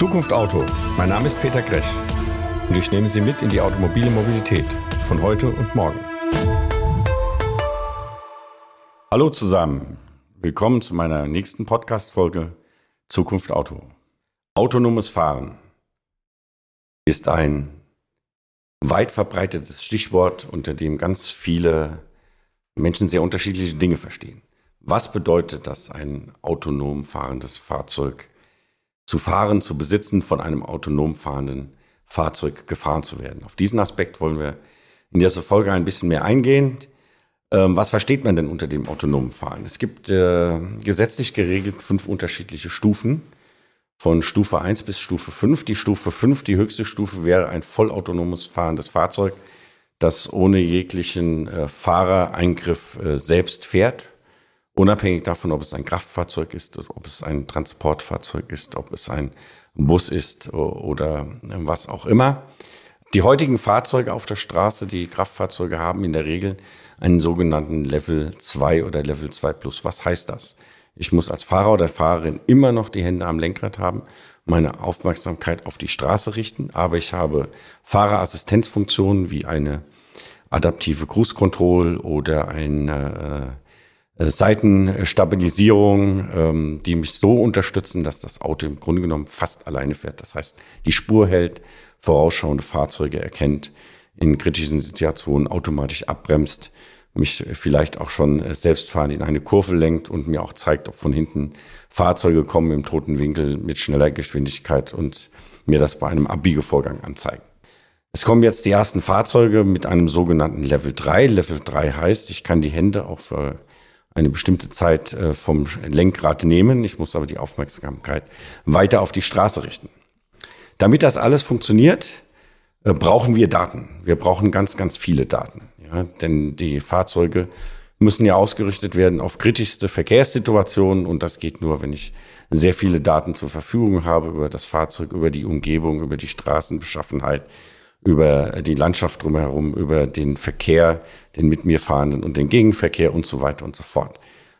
Zukunft Auto. Mein Name ist Peter Grech und ich nehme Sie mit in die automobile Mobilität von heute und morgen. Hallo zusammen. Willkommen zu meiner nächsten Podcast-Folge Zukunft Auto. Autonomes Fahren ist ein weit verbreitetes Stichwort, unter dem ganz viele Menschen sehr unterschiedliche Dinge verstehen. Was bedeutet das, ein autonom fahrendes Fahrzeug zu fahren, zu besitzen, von einem autonom fahrenden Fahrzeug gefahren zu werden? Auf diesen Aspekt wollen wir in dieser Folge ein bisschen mehr eingehen. Ähm, was versteht man denn unter dem autonomen Fahren? Es gibt äh, gesetzlich geregelt fünf unterschiedliche Stufen von Stufe 1 bis Stufe 5. Die Stufe 5, die höchste Stufe, wäre ein vollautonomes fahrendes Fahrzeug, das ohne jeglichen äh, Fahrereingriff äh, selbst fährt, unabhängig davon, ob es ein Kraftfahrzeug ist, ob es ein Transportfahrzeug ist, ob es ein Bus ist oder was auch immer. Die heutigen Fahrzeuge auf der Straße, die Kraftfahrzeuge haben in der Regel einen sogenannten Level 2 oder Level 2 Plus. Was heißt das? Ich muss als Fahrer oder Fahrerin immer noch die Hände am Lenkrad haben, meine Aufmerksamkeit auf die Straße richten, aber ich habe Fahrerassistenzfunktionen wie eine adaptive Cruise Control oder eine äh, Seitenstabilisierung, ähm, die mich so unterstützen, dass das Auto im Grunde genommen fast alleine fährt. Das heißt, die Spur hält, vorausschauende Fahrzeuge erkennt, in kritischen Situationen automatisch abbremst mich vielleicht auch schon selbstfahrend in eine Kurve lenkt und mir auch zeigt, ob von hinten Fahrzeuge kommen im toten Winkel mit schneller Geschwindigkeit und mir das bei einem Abbiegevorgang anzeigen. Es kommen jetzt die ersten Fahrzeuge mit einem sogenannten Level 3. Level 3 heißt, ich kann die Hände auch für eine bestimmte Zeit äh, vom Lenkrad nehmen. Ich muss aber die Aufmerksamkeit weiter auf die Straße richten. Damit das alles funktioniert, äh, brauchen wir Daten. Wir brauchen ganz, ganz viele Daten. Ja, denn die Fahrzeuge müssen ja ausgerichtet werden auf kritischste Verkehrssituationen und das geht nur, wenn ich sehr viele Daten zur Verfügung habe über das Fahrzeug, über die Umgebung, über die Straßenbeschaffenheit, über die Landschaft drumherum, über den Verkehr, den mit mir fahrenden und den Gegenverkehr und so weiter und so fort.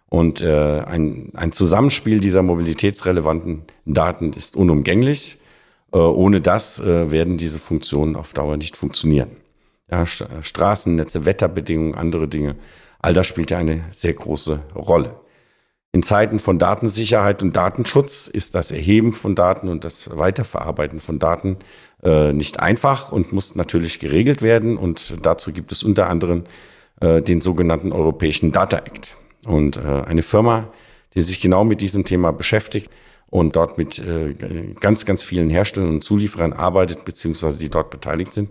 Und äh, ein, ein Zusammenspiel dieser mobilitätsrelevanten Daten ist unumgänglich. Äh, ohne das äh, werden diese Funktionen auf Dauer nicht funktionieren. Ja, Straßennetze, Wetterbedingungen, andere Dinge, all das spielt ja eine sehr große Rolle. In Zeiten von Datensicherheit und Datenschutz ist das Erheben von Daten und das Weiterverarbeiten von Daten äh, nicht einfach und muss natürlich geregelt werden. Und dazu gibt es unter anderem äh, den sogenannten Europäischen Data Act. Und äh, eine Firma, die sich genau mit diesem Thema beschäftigt, und dort mit äh, ganz, ganz vielen Herstellern und Zulieferern arbeitet, beziehungsweise die dort beteiligt sind,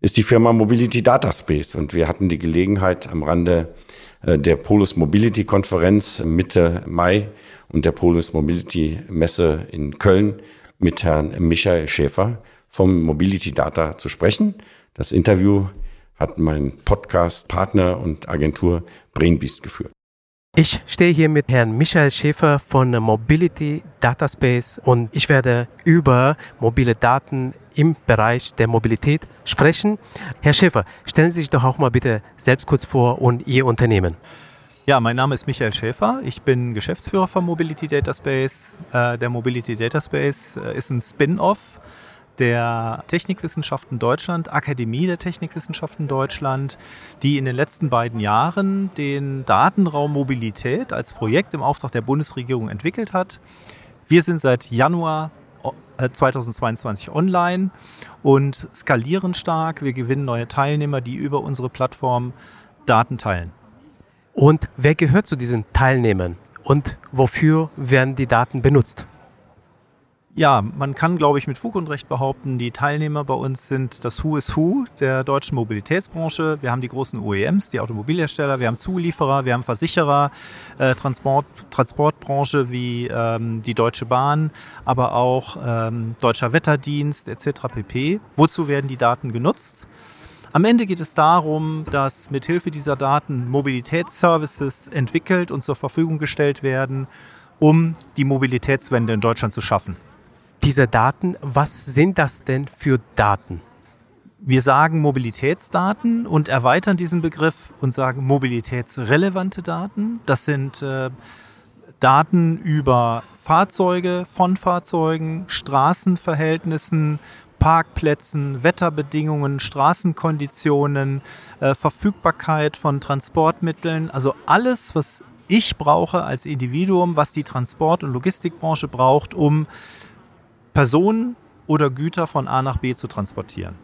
ist die Firma Mobility Data Space. Und wir hatten die Gelegenheit am Rande äh, der Polus Mobility Konferenz Mitte Mai und der Polus Mobility Messe in Köln mit Herrn Michael Schäfer vom Mobility Data zu sprechen. Das Interview hat mein Podcast-Partner und Agentur Brainbeast geführt. Ich stehe hier mit Herrn Michael Schäfer von Mobility Dataspace und ich werde über mobile Daten im Bereich der Mobilität sprechen. Herr Schäfer, stellen Sie sich doch auch mal bitte selbst kurz vor und Ihr Unternehmen. Ja, mein Name ist Michael Schäfer. Ich bin Geschäftsführer von Mobility Dataspace. Äh, der Mobility Dataspace äh, ist ein Spin-off der Technikwissenschaften Deutschland, Akademie der Technikwissenschaften Deutschland, die in den letzten beiden Jahren den Datenraum Mobilität als Projekt im Auftrag der Bundesregierung entwickelt hat. Wir sind seit Januar 2022 äh, online und skalieren stark. Wir gewinnen neue Teilnehmer, die über unsere Plattform Daten teilen. Und wer gehört zu diesen Teilnehmern und wofür werden die Daten benutzt? Ja, man kann, glaube ich, mit Fug und Recht behaupten, die Teilnehmer bei uns sind das Who is Who der deutschen Mobilitätsbranche. Wir haben die großen OEMs, die Automobilhersteller, wir haben Zulieferer, wir haben Versicherer, äh, Transport, Transportbranche wie ähm, die Deutsche Bahn, aber auch ähm, Deutscher Wetterdienst etc. pp. Wozu werden die Daten genutzt? Am Ende geht es darum, dass mithilfe dieser Daten Mobilitätsservices entwickelt und zur Verfügung gestellt werden, um die Mobilitätswende in Deutschland zu schaffen diese Daten, was sind das denn für Daten? Wir sagen Mobilitätsdaten und erweitern diesen Begriff und sagen mobilitätsrelevante Daten. Das sind äh, Daten über Fahrzeuge, von Fahrzeugen, Straßenverhältnissen, Parkplätzen, Wetterbedingungen, Straßenkonditionen, äh, Verfügbarkeit von Transportmitteln, also alles, was ich brauche als Individuum, was die Transport- und Logistikbranche braucht, um Personen oder Güter von A nach B zu transportieren.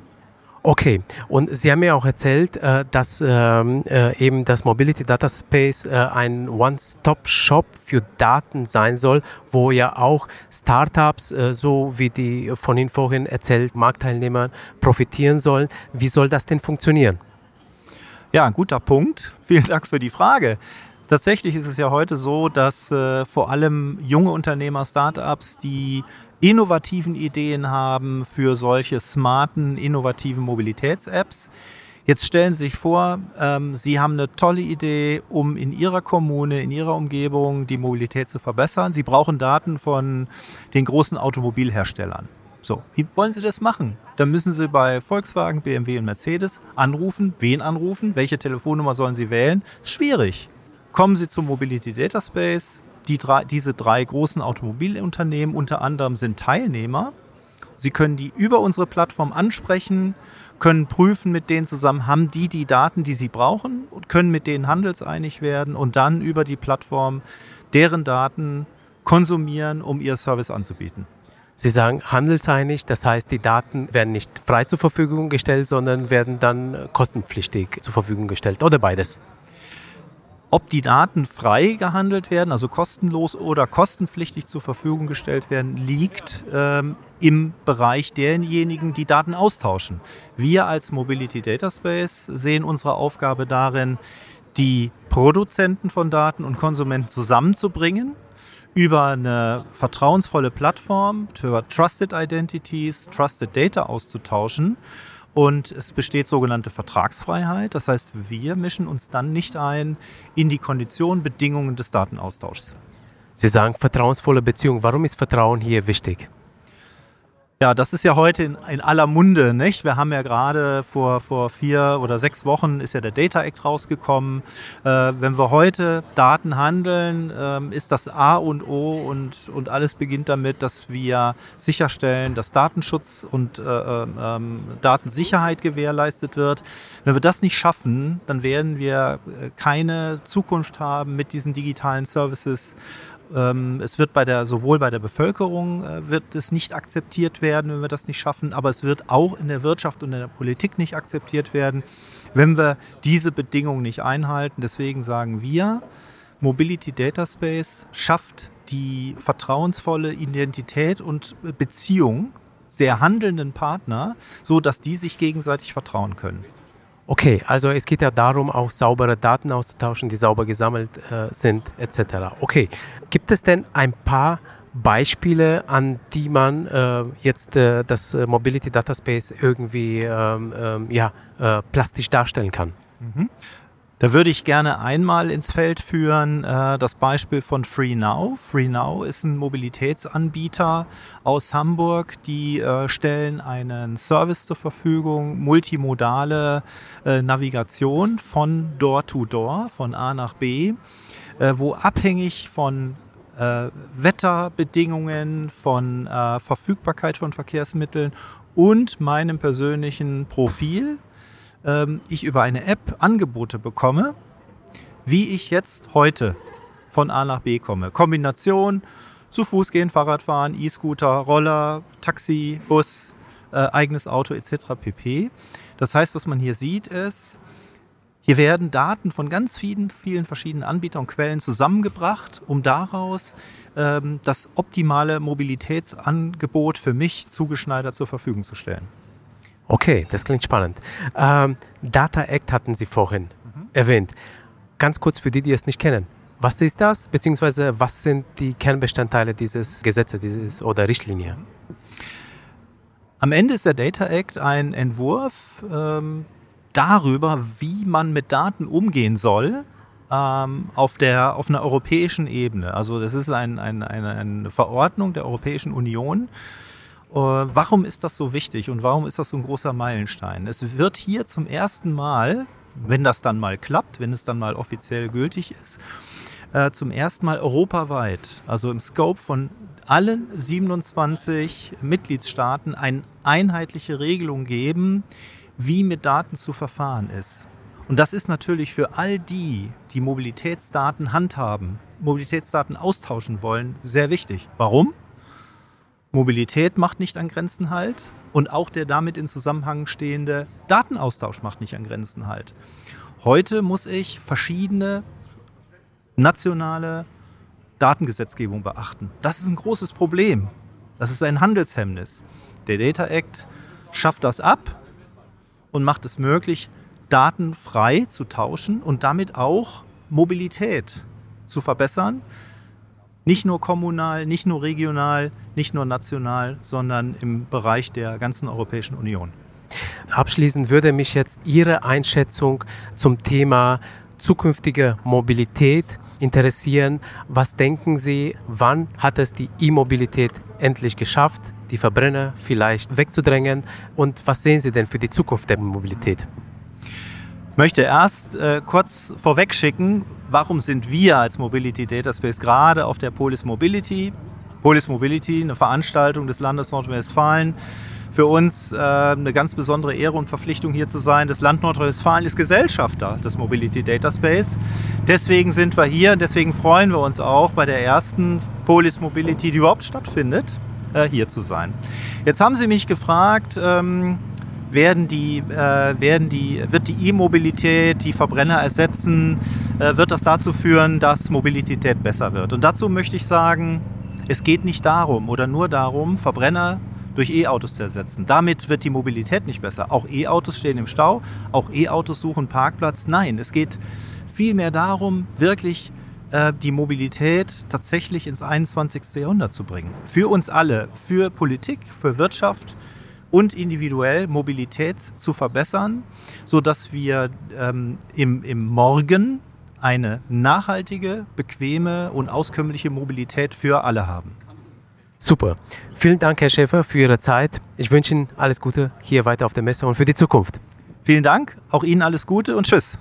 Okay, und Sie haben mir auch erzählt, äh, dass ähm, äh, eben das Mobility Data Space äh, ein One-Stop-Shop für Daten sein soll, wo ja auch Startups, so wie die von Ihnen vorhin erzählt, Marktteilnehmer profitieren sollen. Wie soll das denn funktionieren? Ja, ein guter Punkt. Vielen Dank für die Frage. Tatsächlich ist es ja heute so, dass äh, vor allem junge Unternehmer, Startups, die innovativen Ideen haben für solche smarten, innovativen Mobilitäts-Apps. Jetzt stellen Sie sich vor, ähm, Sie haben eine tolle Idee, um in Ihrer Kommune, in Ihrer Umgebung die Mobilität zu verbessern. Sie brauchen Daten von den großen Automobilherstellern. So, wie wollen Sie das machen? Dann müssen Sie bei Volkswagen, BMW und Mercedes anrufen. Wen anrufen? Welche Telefonnummer sollen Sie wählen? Schwierig. Kommen Sie zum Mobility Data Space, die drei, diese drei großen Automobilunternehmen unter anderem sind Teilnehmer. Sie können die über unsere Plattform ansprechen, können prüfen mit denen zusammen, haben die die Daten, die sie brauchen und können mit denen handelseinig werden und dann über die Plattform deren Daten konsumieren, um ihr Service anzubieten. Sie sagen handelseinig, das heißt, die Daten werden nicht frei zur Verfügung gestellt, sondern werden dann kostenpflichtig zur Verfügung gestellt oder beides. Ob die Daten frei gehandelt werden, also kostenlos oder kostenpflichtig zur Verfügung gestellt werden, liegt ähm, im Bereich derjenigen, die Daten austauschen. Wir als Mobility Data Space sehen unsere Aufgabe darin, die Produzenten von Daten und Konsumenten zusammenzubringen, über eine vertrauensvolle Plattform, über Trusted Identities, Trusted Data auszutauschen und es besteht sogenannte Vertragsfreiheit. Das heißt, wir mischen uns dann nicht ein in die Konditionen, Bedingungen des Datenaustauschs. Sie sagen vertrauensvolle Beziehung. Warum ist Vertrauen hier wichtig? Ja, das ist ja heute in, in, aller Munde, nicht? Wir haben ja gerade vor, vor vier oder sechs Wochen ist ja der Data Act rausgekommen. Äh, wenn wir heute Daten handeln, äh, ist das A und O und, und alles beginnt damit, dass wir sicherstellen, dass Datenschutz und äh, ähm, Datensicherheit gewährleistet wird. Wenn wir das nicht schaffen, dann werden wir äh, keine Zukunft haben mit diesen digitalen Services ähm, es wird bei der, sowohl bei der Bevölkerung äh, wird es nicht akzeptiert werden, wenn wir das nicht schaffen, aber es wird auch in der Wirtschaft und in der Politik nicht akzeptiert werden, wenn wir diese Bedingungen nicht einhalten. Deswegen sagen wir, Mobility Data Space schafft die vertrauensvolle Identität und Beziehung der handelnden Partner, so dass die sich gegenseitig vertrauen können. Okay, also es geht ja darum, auch saubere Daten auszutauschen, die sauber gesammelt äh, sind, etc. Okay, gibt es denn ein paar Beispiele, an die man äh, jetzt äh, das äh, Mobility Data Space irgendwie ähm, ähm, ja, äh, plastisch darstellen kann? Mhm. Da würde ich gerne einmal ins Feld führen äh, das Beispiel von FreeNow. FreeNow ist ein Mobilitätsanbieter aus Hamburg. Die äh, stellen einen Service zur Verfügung, multimodale äh, Navigation von Door to Door, von A nach B, äh, wo abhängig von äh, Wetterbedingungen, von äh, Verfügbarkeit von Verkehrsmitteln und meinem persönlichen Profil ähm, ich über eine App Angebote bekomme, wie ich jetzt heute von A nach B komme. Kombination zu Fuß gehen, Fahrrad fahren, E-Scooter, Roller, Taxi, Bus, äh, eigenes Auto etc. pp. Das heißt, was man hier sieht, ist, hier werden Daten von ganz vielen, vielen verschiedenen Anbietern und Quellen zusammengebracht, um daraus ähm, das optimale Mobilitätsangebot für mich zugeschneidert zur Verfügung zu stellen. Okay, das klingt spannend. Ähm, Data Act hatten Sie vorhin mhm. erwähnt. Ganz kurz für die, die es nicht kennen. Was ist das, beziehungsweise was sind die Kernbestandteile dieses Gesetzes dieses, oder Richtlinie? Am Ende ist der Data Act ein Entwurf ähm, darüber, wie man mit Daten umgehen soll ähm, auf, der, auf einer europäischen Ebene. Also das ist ein, ein, eine, Verordnung der Europäischen Union, warum ist das so wichtig und warum ist das so ein großer Meilenstein? Es wird hier zum ersten Mal, wenn das dann mal klappt, wenn es dann mal offiziell gültig ist, äh, zum ersten Mal europaweit, also im Scope von allen 27 Mitgliedstaaten, eine einheitliche Regelung geben, wie mit Daten zu verfahren ist. Und das ist natürlich für all die, die Mobilitätsdaten handhaben, Mobilitätsdaten austauschen wollen, sehr wichtig. Warum? Mobilität macht nicht an Grenzen halt und auch der damit in Zusammenhang stehende Datenaustausch macht nicht an Grenzen halt. Heute muss ich verschiedene nationale Datengesetzgebung beachten. Das ist ein großes Problem. Das ist ein Handelshemmnis. Der Data Act schafft das ab und macht es möglich, Daten frei zu tauschen und damit auch Mobilität zu verbessern. Nicht nur kommunal, nicht nur regional, nicht nur national, sondern im Bereich der ganzen Europäischen Union. Abschließend würde mich jetzt Ihre Einschätzung zum Thema zukünftige Mobilität interessieren. Was denken Sie, wann hat es die E-Mobilität endlich geschafft, die Verbrenner vielleicht wegzudrängen? Und was sehen Sie denn für die Zukunft der Mobilität? Ich möchte erst äh, kurz vorweg schicken, warum sind wir als Mobility Data Space gerade auf der Polis Mobility? Polis Mobility, eine Veranstaltung des Landes Nordrhein-Westfalen, für uns äh, eine ganz besondere Ehre und Verpflichtung hier zu sein. Das Land Nordrhein-Westfalen ist Gesellschafter des Mobility Data Space. Deswegen sind wir hier, deswegen freuen wir uns auch bei der ersten Polis Mobility, die überhaupt stattfindet, äh, hier zu sein. Jetzt haben Sie mich gefragt, ähm, werden die, äh, werden die, wird die E-Mobilität die Verbrenner ersetzen? Äh, wird das dazu führen, dass Mobilität besser wird? Und dazu möchte ich sagen, es geht nicht darum oder nur darum, Verbrenner durch E-Autos zu ersetzen. Damit wird die Mobilität nicht besser. Auch E-Autos stehen im Stau, auch E-Autos suchen Parkplatz. Nein, es geht vielmehr darum, wirklich äh, die Mobilität tatsächlich ins 21. Jahrhundert zu bringen. Für uns alle, für Politik, für Wirtschaft und individuell Mobilität zu verbessern, sodass wir ähm, im, im Morgen eine nachhaltige, bequeme und auskömmliche Mobilität für alle haben. Super. Vielen Dank, Herr Schäfer, für Ihre Zeit. Ich wünsche Ihnen alles Gute hier weiter auf der Messe und für die Zukunft. Vielen Dank, auch Ihnen alles Gute und Tschüss.